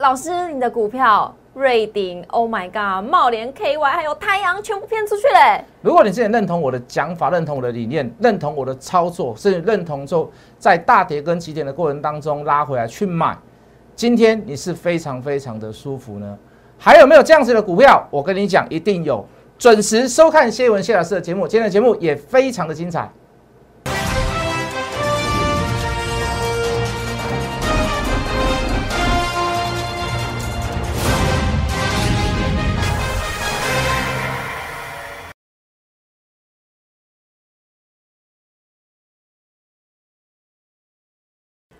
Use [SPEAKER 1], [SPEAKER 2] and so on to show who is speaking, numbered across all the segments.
[SPEAKER 1] 老师，你的股票瑞鼎，Oh my God，茂联 KY 还有太阳全部骗出去嘞！
[SPEAKER 2] 如果你之前认同我的讲法，认同我的理念，认同我的操作，甚至认同之后在大跌跟急跌的过程当中拉回来去买，今天你是非常非常的舒服呢？还有没有这样子的股票？我跟你讲，一定有。准时收看谢文谢老师的节目，今天的节目也非常的精彩。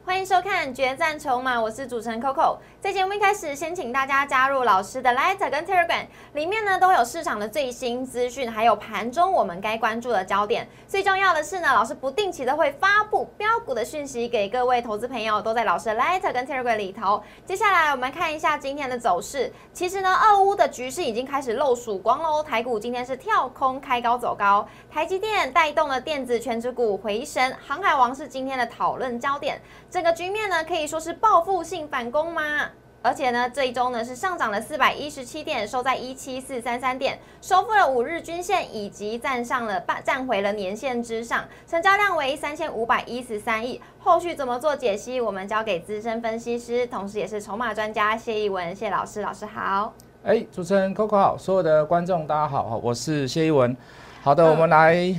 [SPEAKER 1] 欢迎收看《决战筹码》，我是主持人 Coco。在节目一开始，先请大家加入老师的 Light 跟 Telegram，里面呢都有市场的最新资讯，还有盘中我们该关注的焦点。最重要的是呢，老师不定期的会发布标股的讯息给各位投资朋友，都在老师的 Light 跟 Telegram 里头。接下来我们看一下今天的走势。其实呢，二乌的局势已经开始露曙光喽。台股今天是跳空开高走高，台积电带动了电子全指股回升，航海王是今天的讨论焦点。整个局面呢，可以说是报复性反攻吗？而且呢，这一周呢是上涨了四百一十七点，收在一七四三三点，收复了五日均线，以及站上了半站回了年线之上，成交量为三千五百一十三亿。后续怎么做解析？我们交给资深分析师，同时也是筹码专家谢逸文谢老师，老师好。
[SPEAKER 2] 哎，主持人 Coco 好，所有的观众大家好，我是谢逸文。好的，我们来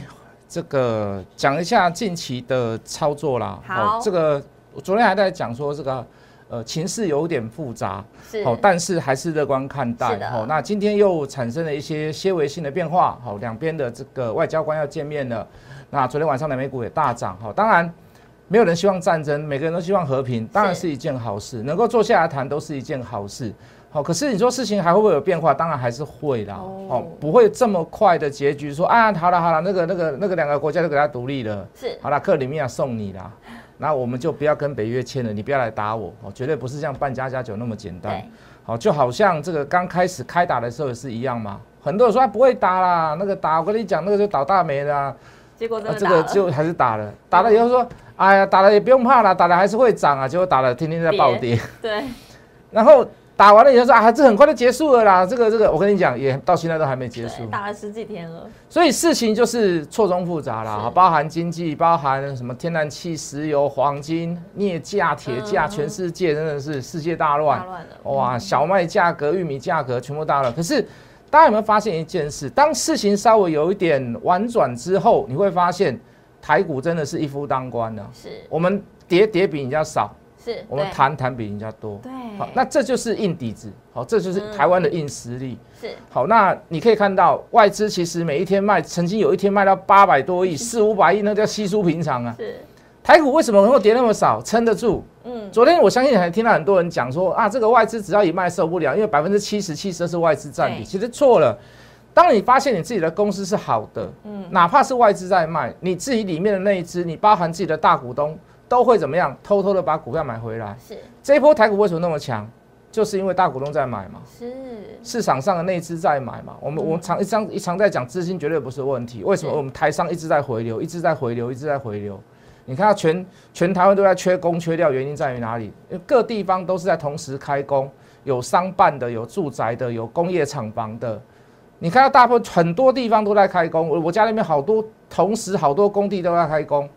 [SPEAKER 2] 这个讲一下近期的操作啦。
[SPEAKER 1] 好，
[SPEAKER 2] 这个。我昨天还在讲说这个，呃，情势有点复杂，
[SPEAKER 1] 是，
[SPEAKER 2] 好，但是还是乐观看待，
[SPEAKER 1] 好，
[SPEAKER 2] 那今天又产生了一些些微性的变化，好，两边的这个外交官要见面了，那昨天晚上的美股也大涨，好，当然没有人希望战争，每个人都希望和平，当然是一件好事，能够坐下来谈都是一件好事，好，可是你说事情还会不会有变化？当然还是会啦，哦，不会这么快的结局，说啊，好了好了，那个那个那个两个国家都给他独立了，
[SPEAKER 1] 是，
[SPEAKER 2] 好了，克里米亚送你啦。那我们就不要跟北约签了，你不要来打我哦，绝对不是像办家家酒那么简单。好，就好像这个刚开始开打的时候也是一样嘛。很多人说不会打啦，那个打我跟你讲，那个就倒大霉
[SPEAKER 1] 啦。结果
[SPEAKER 2] 这个就还是打了，打了以后说，哎呀，打了也不用怕了，打了还是会涨啊。结果打了天天在暴跌。
[SPEAKER 1] 对。
[SPEAKER 2] 然后。打完了以后说啊，这很快就结束了啦。这个这个，我跟你讲，也到现在都还没结束。
[SPEAKER 1] 打了十几天了。
[SPEAKER 2] 所以事情就是错综复杂啦，包含经济，包含什么天然气、石油、黄金、镍价、铁价，全世界真的是世界大乱。
[SPEAKER 1] 大乱了。
[SPEAKER 2] 哇，小麦价格、玉米价格全部大乱。可是大家有没有发现一件事？当事情稍微有一点婉转之后，你会发现台股真的是一夫当关了。
[SPEAKER 1] 是。
[SPEAKER 2] 我们跌跌比人家少。
[SPEAKER 1] 是
[SPEAKER 2] 我们谈谈比人家多，
[SPEAKER 1] 对，
[SPEAKER 2] 好，那这就是硬底子，好，这就是台湾的硬实力，
[SPEAKER 1] 是。
[SPEAKER 2] 好，那你可以看到外资其实每一天卖，曾经有一天卖到八百多亿，四五百亿，那叫稀疏平常啊。
[SPEAKER 1] 是。
[SPEAKER 2] 台股为什么能够跌那么少，撑得住？嗯，昨天我相信还听到很多人讲说啊，这个外资只要一卖受不了，因为百分之七十七十是外资占比，其实错了。当你发现你自己的公司是好的，嗯，哪怕是外资在卖，你自己里面的那一支，你包含自己的大股东。都会怎么样？偷偷的把股票买回来。
[SPEAKER 1] 是
[SPEAKER 2] 这一波台股为什么那么强？就是因为大股东在买嘛。
[SPEAKER 1] 是
[SPEAKER 2] 市场上的内资在买嘛。我们我们常一常一常在讲资金绝对不是问题。为什么我们台商一直在回流，一直在回流，一直在回流？你看到全全台湾都在缺工缺料，原因在于哪里？因为各地方都是在同时开工，有商办的，有住宅的，有工业厂房的。你看到大部分很多地方都在开工，我我家里面好多同时好多工地都在开工。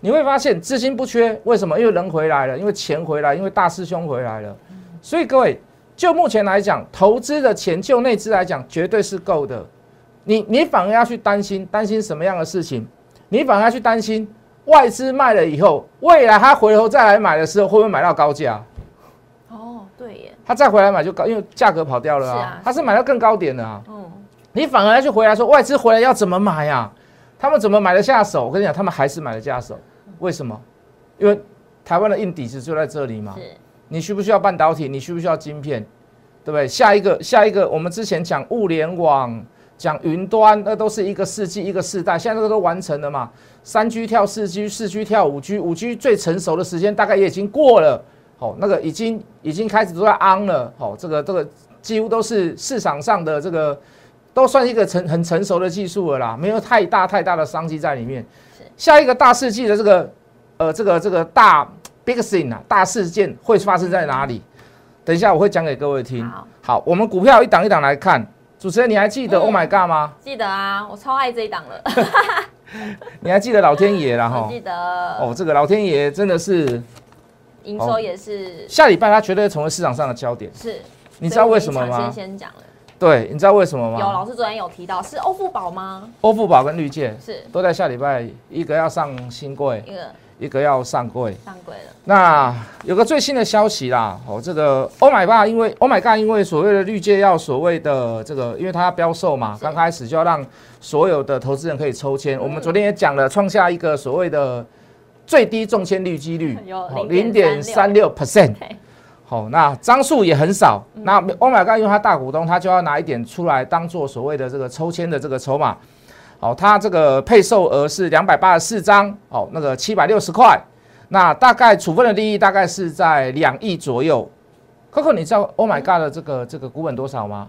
[SPEAKER 2] 你会发现资金不缺，为什么？因为人回来了，因为钱回来，因为大师兄回来了。所以各位，就目前来讲，投资的钱就内资来讲，绝对是够的。你你反而要去担心，担心什么样的事情？你反而要去担心外资卖了以后，未来他回头再来买的时候，会不会买到高价？
[SPEAKER 1] 哦，对耶。
[SPEAKER 2] 他再回来买就高，因为价格跑掉了啊。他是买到更高点的啊。嗯。你反而要去回来说，外资回来要怎么买呀？他们怎么买得下手？我跟你讲，他们还是买得下手。为什么？因为台湾的硬底子就在这里嘛。你需不需要半导体？你需不需要晶片？对不对？下一个，下一个，我们之前讲物联网、讲云端，那都是一个世纪、一个世代。现在这个都完成了嘛？三 G 跳四 G，四 G 跳五 G，五 G 最成熟的时间大概也已经过了。好，那个已经已经开始都在 on 了。好，这个这个几乎都是市场上的这个都算一个成很成熟的技术了啦，没有太大太大的商机在里面。下一个大世纪的这个，呃，这个这个大 big thing 啊，大事件会发生在哪里？等一下我会讲给各位听。
[SPEAKER 1] 好，
[SPEAKER 2] 好，我们股票一档一档来看。主持人，你还记得
[SPEAKER 1] 嗯
[SPEAKER 2] Oh my God 吗？
[SPEAKER 1] 记得啊，我超爱这一档了，
[SPEAKER 2] 你还记得老天爷啦 哈？
[SPEAKER 1] 我记得
[SPEAKER 2] 哦，这个老天爷真的是
[SPEAKER 1] 营收也是
[SPEAKER 2] 下礼拜他绝对成为市场上的焦点。
[SPEAKER 1] 是，
[SPEAKER 2] 你知道为什么吗？
[SPEAKER 1] 先先讲了，
[SPEAKER 2] 对，你知道为什么吗有？
[SPEAKER 1] 老师昨天有提到是欧富宝吗？
[SPEAKER 2] 欧富宝跟绿界
[SPEAKER 1] 是
[SPEAKER 2] 都在下礼拜，一个要上新柜，
[SPEAKER 1] 一个
[SPEAKER 2] 一个要上柜。
[SPEAKER 1] 上柜了，
[SPEAKER 2] 那有个最新的消息啦，哦，这个 Oh my God，因为 Oh my God，因为所谓的绿界要所谓的这个，因为它要标售嘛，
[SPEAKER 1] 是
[SPEAKER 2] 刚开始就要让所有的投资人可以抽签。我们昨天也讲了，创下一个所谓的最低中签率几率
[SPEAKER 1] 有
[SPEAKER 2] 零点三六 percent。
[SPEAKER 1] 对，
[SPEAKER 2] 好，那张数也很少。
[SPEAKER 1] 嗯
[SPEAKER 2] 那 Oh my God，因为他大股东，他就要拿一点出来当做所谓的这个抽签的这个筹码。好，他这个配售额是两百八十四张，哦，那个七百六十块。那大概处分的利益大概是在两亿左右。Coco，你知道 Oh my God 的这个这个股本多少吗？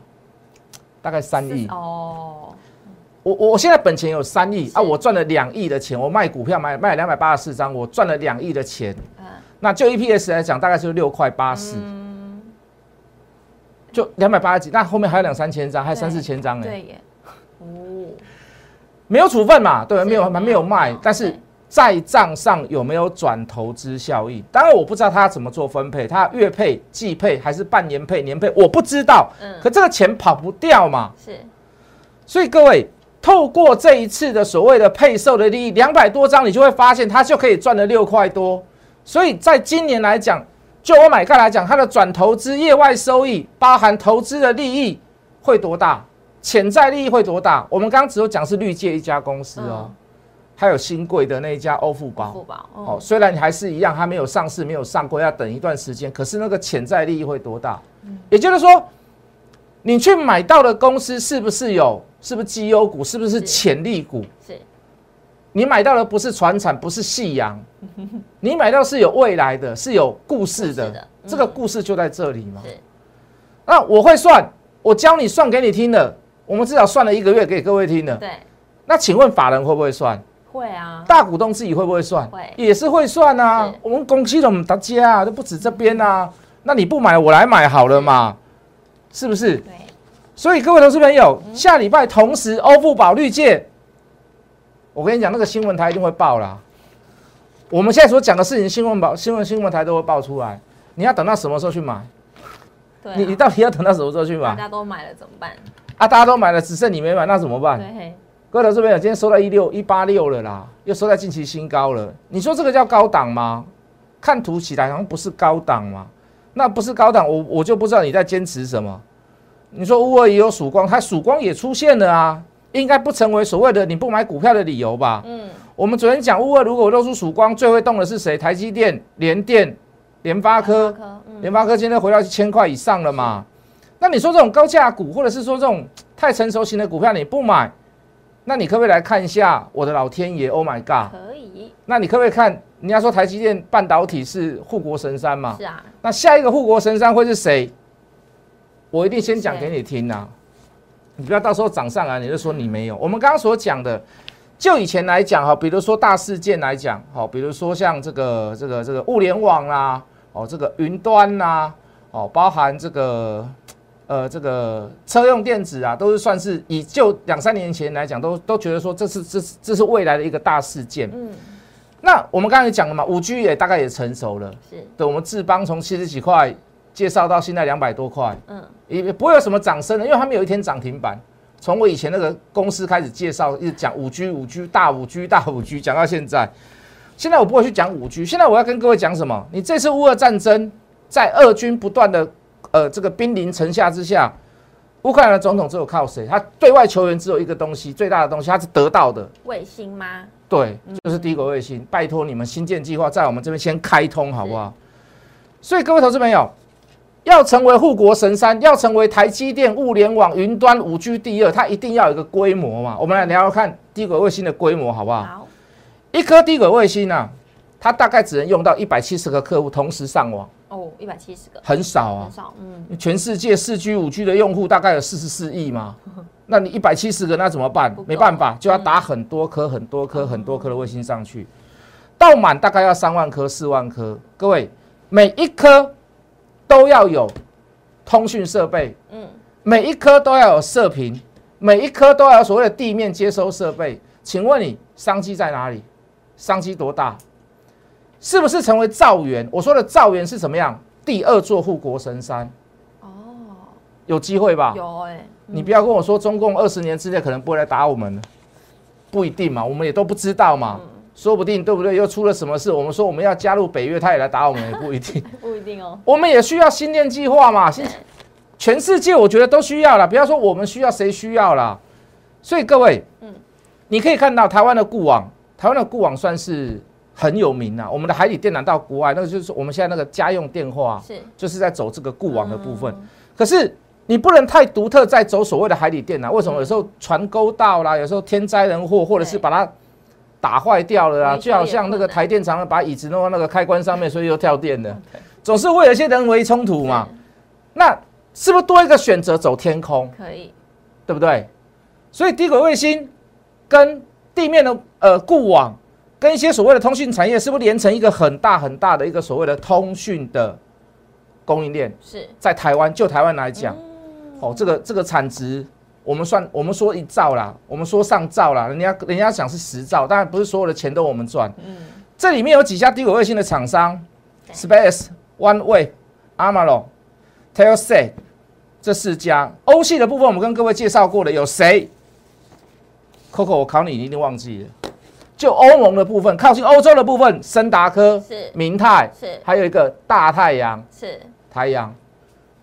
[SPEAKER 2] 大概三亿。
[SPEAKER 1] 哦，
[SPEAKER 2] 我我现在本钱有三亿啊，我赚了两亿的钱，我卖股票买卖两百八十四张，我赚了两亿的钱。
[SPEAKER 1] 嗯，
[SPEAKER 2] 那就 EPS 来讲，大概就是六块八十。
[SPEAKER 1] 嗯，
[SPEAKER 2] 就两百八十几，那后面还有两三千张，还有三
[SPEAKER 1] 对
[SPEAKER 2] 四千张哎，
[SPEAKER 1] 对耶，哦，
[SPEAKER 2] 没有处分嘛，对没有还没有卖，但是在账上有没有转投资效益？当然我不知道他怎么做分配，他月配、季配还是半年配、年配，我不知道。
[SPEAKER 1] 嗯，
[SPEAKER 2] 可这个钱跑不掉嘛，
[SPEAKER 1] 是。
[SPEAKER 2] 所以各位透过这一次的所谓的配售的利益，两百多张，你就会发现它就可以赚了六块多。所以在今年来讲，就我买看来讲，它的转投资业外收益，包含投资的利益会多大，潜在利益会多大？我们刚刚只有讲是绿界一家公司哦，
[SPEAKER 1] 嗯
[SPEAKER 2] 还有新贵的那一家欧富宝。
[SPEAKER 1] 富宝，
[SPEAKER 2] 哦，
[SPEAKER 1] 哦，
[SPEAKER 2] 虽然还是一样，它没有上市，没有上柜，要等一段时间。可是那个潜在利益会多大？也就是说，你去买到的公司是不是有？是不是绩优股？是不是
[SPEAKER 1] 是
[SPEAKER 2] 潜力股？
[SPEAKER 1] 是
[SPEAKER 2] 你买到的不是船产，不是夕阳，你买到是有未来的，是有故事的。这个故事就在这里嘛。那我会算，我教你算给你听的。我们至少算了一个月给各位听的。
[SPEAKER 1] 对，
[SPEAKER 2] 那请问法人会不会算？
[SPEAKER 1] 会啊，
[SPEAKER 2] 大股东自己会不会算？
[SPEAKER 1] 会
[SPEAKER 2] 也是会算啊。我们公司的大家啊，都不止这边啊。那你不买，我来买好了嘛，是不是？
[SPEAKER 1] 对，
[SPEAKER 2] 所以各位投资朋友，下礼拜同时欧付宝绿界，我跟你讲，那个新闻台一定会报啦。我们现在所讲的事情，新闻报、新闻新闻台都会报出来。你要等到什么时候去买？
[SPEAKER 1] 对啊，
[SPEAKER 2] 你你到底要等到什么时候去买大？
[SPEAKER 1] 家都买了怎么办？
[SPEAKER 2] 啊，大家都买了，只剩你没买，那怎么办？
[SPEAKER 1] 对，
[SPEAKER 2] 各位投资朋友，今天收到一六一八六了啦，又收在近期新高了。你说这个叫高档吗？看图起来好像不是高档嘛。那不是高档，我我就不知道你在坚持什么。你说乌尔也有曙光，它曙光也出现了啊，应该不成为所谓的你不买股票的理由吧？
[SPEAKER 1] 嗯，
[SPEAKER 2] 我们昨天讲乌二如果露出曙光，最会动的是谁？台积电、联电、联发科。联发科今天回到一千块以上了嘛？那你说这种高价股，或者是说这种太成熟型的股票你不买，那你可不可以来看一下我的老天爷？Oh my god！
[SPEAKER 1] 可以，
[SPEAKER 2] 那你可不可以看？人家说台积电半导体是护国神山嘛？
[SPEAKER 1] 是啊，
[SPEAKER 2] 那下一个护国神山会是谁？我一定先讲给你听啊！你不要到时候涨上来你就说你没有。我们刚刚所讲的，就以前来讲哈，比如说大事件来讲，好，比如说像这个这个这个物联网啦，哦，这个云端啦，哦，包含这个呃这个车用电子啊，都是算是以就两三年前来讲，都都觉得说这是这是这是未来的一个大事件。
[SPEAKER 1] 嗯，
[SPEAKER 2] 那我们刚才讲了嘛，五 G 也大概也成熟了。
[SPEAKER 1] 是，
[SPEAKER 2] 对，我们智邦从七十几块介绍到现在两百多块，
[SPEAKER 1] 嗯，
[SPEAKER 2] 也也不会有什么涨升的，因为他们有一天涨停板。从我以前那个公司开始介绍，一直讲五 G、五 G、大五 G、大五 G，讲到现在。现在我不会去讲五 G，现在我要跟各位讲什么？你这次乌俄战争，在俄军不断的呃这个兵临城下之下，乌克兰的总统只有靠谁？他对外求援只有一个东西，最大的东西他是得到的，
[SPEAKER 1] 卫星吗？
[SPEAKER 2] 对，就是低轨卫星。拜托你们新建计划在我们这边先开通好不好？所以各位投资朋友，要成为护国神山，要成为台积电物联网云端五 G 第二，它一定要有一个规模嘛。我们来聊聊看低轨卫星的规模好不好？
[SPEAKER 1] 好，
[SPEAKER 2] 一颗低轨卫星啊，它大概只能用到一百七十个客户同时上网，
[SPEAKER 1] 哦，一百七十个，
[SPEAKER 2] 很少啊
[SPEAKER 1] 很。少，嗯，
[SPEAKER 2] 全世界四 G、五 G 的用户大概有四十四亿嘛，那你一百七十个，那怎么办？没办法，就要打很多颗、很多颗、很多颗的卫星上去，到满大概要三万颗、四万颗。各位，每一颗都要有通讯设备，
[SPEAKER 1] 嗯，
[SPEAKER 2] 每一颗都要有射频，每一颗都要有所谓的地面接收设备。请问你商机在哪里？商机多大？是不是成为造园？我说的造园是怎么样？第二座护国神山，
[SPEAKER 1] 哦，
[SPEAKER 2] 有机会吧？
[SPEAKER 1] 有哎，
[SPEAKER 2] 你不要跟我说中共二十年之内可能不会来打我们了，不一定嘛，我们也都不知道嘛，说不定对不对？又出了什么事？我们说我们要加入北约，他也来打我们，也不一定。
[SPEAKER 1] 不一定哦。
[SPEAKER 2] 我们也需要新电计划嘛，新全世界我觉得都需要了，不要说我们需要，谁需要啦？所以各位，嗯，你可以看到台湾的固网，台湾的固网算是很有名啊。我们的海底电缆到国外，那个就是我们现在那个家用电话，
[SPEAKER 1] 是
[SPEAKER 2] 就是在走这个固网的部分。可是你不能太独特，在走所谓的海底电缆。为什么？有时候船沟到啦，有时候天灾人祸，或者是把它打坏掉了啦，就好像那个台电厂把椅子弄到那个开关上面，所以又跳电了，总是会有一些人为冲突嘛。那是不是多一个选择走天空？
[SPEAKER 1] 可以，
[SPEAKER 2] 对不对？所以低轨卫星跟地面的呃固网，跟一些所谓的通讯产业，是不是连成一个很大很大的一个所谓的通讯的供应链？
[SPEAKER 1] 是
[SPEAKER 2] 在台湾，就台湾来讲，哦，这个这个产值，我们算我们说一兆啦，我们说上兆啦，人家人家想是十兆，当然不是所有的钱都我们赚。嗯，这里面有几家低轨卫星的厂商，Space、OneWeb、Amazon、Telset。这四家欧系的部分，我们跟各位介绍过的有谁？Coco，我考你，你一定忘记了。就欧盟的部分，靠近欧洲的部分，森达科
[SPEAKER 1] 是
[SPEAKER 2] 明泰
[SPEAKER 1] 是，
[SPEAKER 2] 还有一个大太阳
[SPEAKER 1] 是
[SPEAKER 2] 太阳，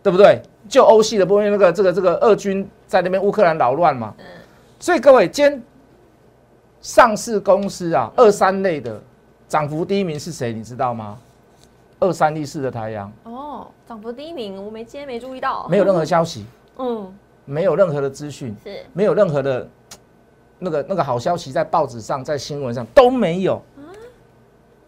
[SPEAKER 2] 对不对？就欧系的部分，那个这个这个二军在那边乌克兰扰乱嘛，嗯，所以各位，今天上市公司啊，二三类的涨幅第一名是谁？你知道吗？二三一四的太阳。
[SPEAKER 1] 哦，涨幅第一名，我没今天没注意到，
[SPEAKER 2] 没有任何消息，
[SPEAKER 1] 嗯，
[SPEAKER 2] 没有任何的资讯，
[SPEAKER 1] 是，
[SPEAKER 2] 没有任何的 那个那个好消息在报纸上，在新闻上都没有，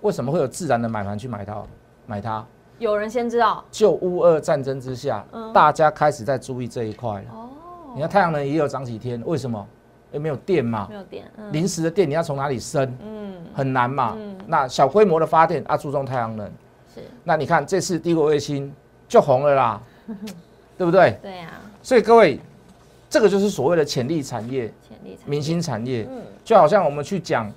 [SPEAKER 2] 为什么会有自然的买盘去买它？买它？
[SPEAKER 1] 有人先知道，
[SPEAKER 2] 就乌俄战争之下，大家开始在注意这一块了。哦，你看太阳能也有涨几天，为什么？因为没有电嘛，
[SPEAKER 1] 没有电，
[SPEAKER 2] 临时的电你要从哪里生？嗯，很难嘛。嗯，那小规模的发电啊，注重太阳能。是那你看这次低轨卫星就红了啦，对不对？
[SPEAKER 1] 对啊。
[SPEAKER 2] 所以各位，这个就是所谓的潜力产业、潜力明星产业。嗯。就好像我们去讲，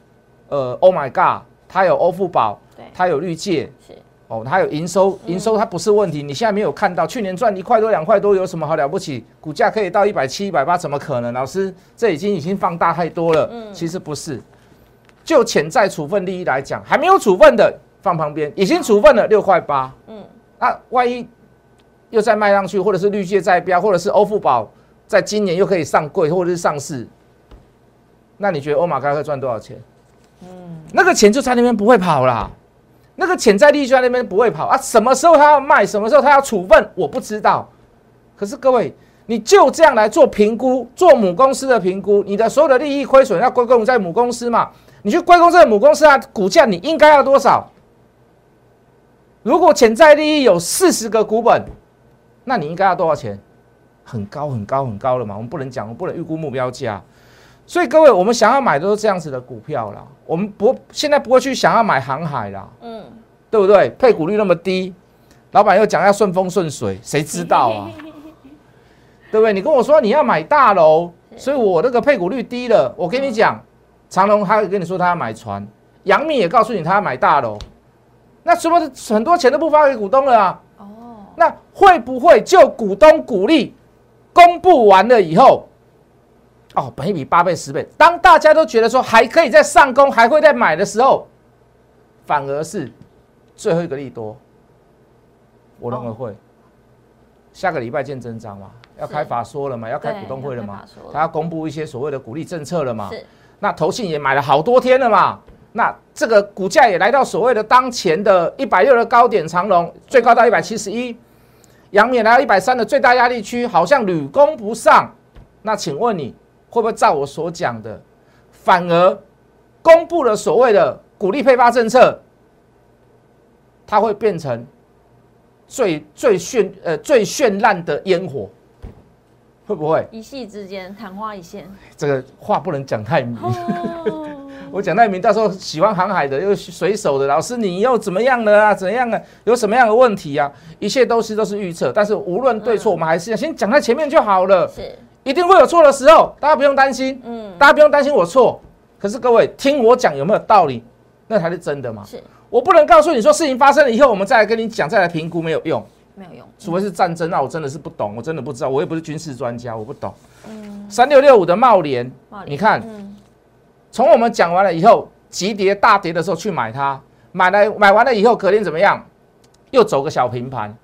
[SPEAKER 2] 呃，Oh my God，它有欧付宝，对，它有绿界，是。哦，它有营收，营收它不是问题。你现在没有看到，去年赚一块多、两块多，有什么好了不起？股价可以到一百七、一百八，怎么可能？老师，这已经已经放大太多了。嗯。其实不是，就潜在处分利益来讲，还没有处分的。放旁边，已经处分了六块八。嗯，啊，万一又再卖上去，或者是绿界再标，或者是欧富宝在今年又可以上柜，或者是上市，那你觉得欧马该会赚多少钱？嗯，那个钱就在那边不会跑啦，那个潜在利益就在那边不会跑啊。什么时候他要卖，什么时候他要处分，我不知道。可是各位，你就这样来做评估，做母公司的评估，你的所有的利益亏损要归功在母公司嘛？你去归功这个母公司啊，股价你应该要多少？如果潜在利益有四十个股本，那你应该要多少钱？很高很高很高了嘛？我们不能讲，我们不能预估目标价。所以各位，我们想要买都是这样子的股票啦。我们不现在不会去想要买航海啦，嗯，对不对？配股率那么低，老板又讲要顺风顺水，谁知道啊？对不对？你跟我说你要买大楼，所以我那个配股率低了。我跟你讲，长隆他会跟你说他要买船，杨幂也告诉你他要买大楼。那是不是很多钱都不发给股东了啊？哦，那会不会就股东鼓励公布完了以后，哦，本一比八倍十倍，当大家都觉得说还可以再上攻，还会再买的时候，反而是最后一个利多，我认为会。下个礼拜见真章嘛，要开法说了嘛，要开股东会了嘛，他要公布一些所谓的鼓励政策了嘛，那投信也买了好多天了嘛。那这个股价也来到所谓的当前的一百六的高点，长龙最高到一百七十一，阳明来到一百三的最大压力区，好像屡攻不上。那请问你会不会照我所讲的，反而公布了所谓的鼓励配发政策，它会变成最最绚呃最绚烂的烟火？会不会
[SPEAKER 1] 一夕之间昙花一现？
[SPEAKER 2] 这个话不能讲太明。我讲太明到时候喜欢航海的又水手的老师，你又怎么样了啊？怎样啊？有什么样的问题啊？一切都是都是预测，但是无论对错，我们还是要先讲在前面就好了。
[SPEAKER 1] 是，
[SPEAKER 2] 一定会有错的时候，大家不用担心。嗯，大家不用担心我错。可是各位听我讲有没有道理？那才是真的嘛。
[SPEAKER 1] 是，
[SPEAKER 2] 我不能告诉你说事情发生了以后，我们再来跟你讲，再来评估没有用。
[SPEAKER 1] 没有用，
[SPEAKER 2] 除非是战争，那我真的是不懂，我真的不知道，我也不是军事专家，我不懂。嗯，三六六五的茂联，你看，从我们讲完了以后，急跌大跌的时候去买它，买来买完了以后，隔天怎么样？又走个小平盘，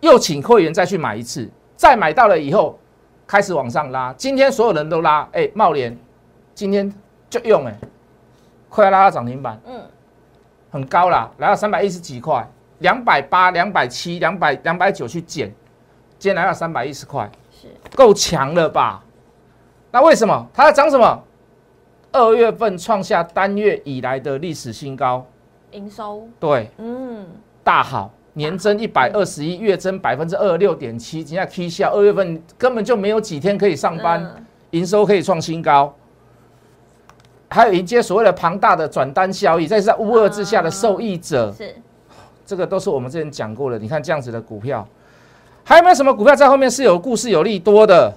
[SPEAKER 2] 又请会员再去买一次，再买到了以后，开始往上拉。今天所有人都拉，哎，茂联今天就用哎，快要拉到涨停板，嗯，很高啦，来到三百一十几块。两百八、两百七、两百两百九去减，今天来到三百一十块，是够强了吧？那为什么它在涨什么？二月份创下单月以来的历史新高，
[SPEAKER 1] 营收
[SPEAKER 2] 对，嗯，大好，年增一百二十一，月增百分之二六点七，今天 K 下二月份根本就没有几天可以上班，营收可以创新高，还有迎接所谓的庞大的转单效益，这是在乌二之下的受益者
[SPEAKER 1] 是。
[SPEAKER 2] 这个都是我们之前讲过的。你看这样子的股票，还有没有什么股票在后面是有故事、有利多的？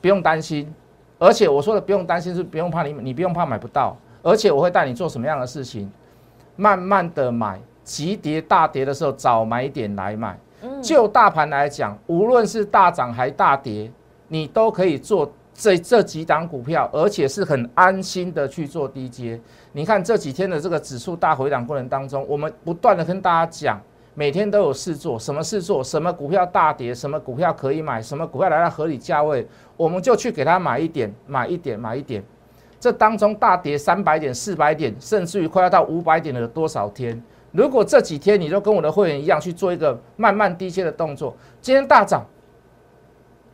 [SPEAKER 2] 不用担心。而且我说的不用担心是不用怕你，你不用怕买不到。而且我会带你做什么样的事情？慢慢的买，急跌大跌的时候找买点来买。就大盘来讲，无论是大涨还大跌，你都可以做。这这几档股票，而且是很安心的去做低阶。你看这几天的这个指数大回档过程当中，我们不断的跟大家讲，每天都有事做，什么事做，什么股票大跌，什么股票可以买，什么股票来到合理价位，我们就去给他买一点，买一点，买一点。这当中大跌三百点、四百点，甚至于快要到五百点的有多少天？如果这几天你都跟我的会员一样去做一个慢慢低阶的动作，今天大涨，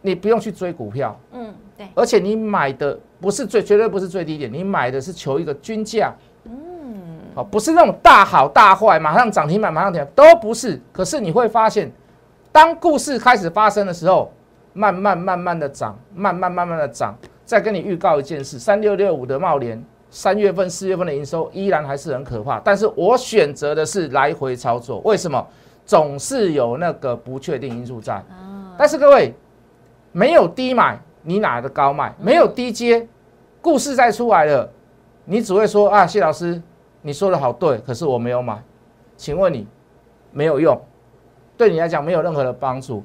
[SPEAKER 2] 你不用去追股票，嗯。对而且你买的不是最绝对不是最低点，你买的是求一个均价，嗯，好，不是那种大好大坏，马上涨停板马上停，都不是。可是你会发现，当故事开始发生的时候，慢慢慢慢的涨，慢慢慢慢的涨。再跟你预告一件事，三六六五的茂联，三月份、四月份的营收依然还是很可怕。但是我选择的是来回操作，为什么？总是有那个不确定因素在。但是各位没有低买。你哪的高卖没有低接，故事再出来了，你只会说啊，谢老师，你说的好对，可是我没有买，请问你没有用，对你来讲没有任何的帮助。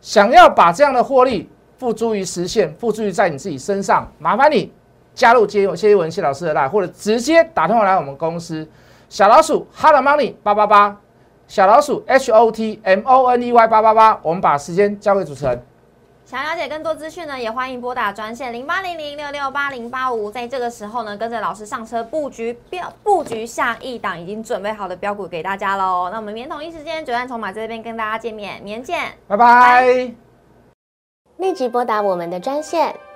[SPEAKER 2] 想要把这样的获利付诸于实现，付诸于在你自己身上，麻烦你加入谢谢文谢老师的 line，或者直接打电话来我们公司小老鼠 hot money 八八八，小老鼠 h o t m o n e y 八八八，我们把时间交给主持人。
[SPEAKER 1] 想了解更多资讯呢，也欢迎拨打专线零八零零六六八零八五。在这个时候呢，跟着老师上车布局标布局下一档已经准备好的标股给大家喽。那我们明天同一时间九点筹码这边跟大家见面，明天见，
[SPEAKER 2] 拜拜。
[SPEAKER 3] 立即拨打我们的专线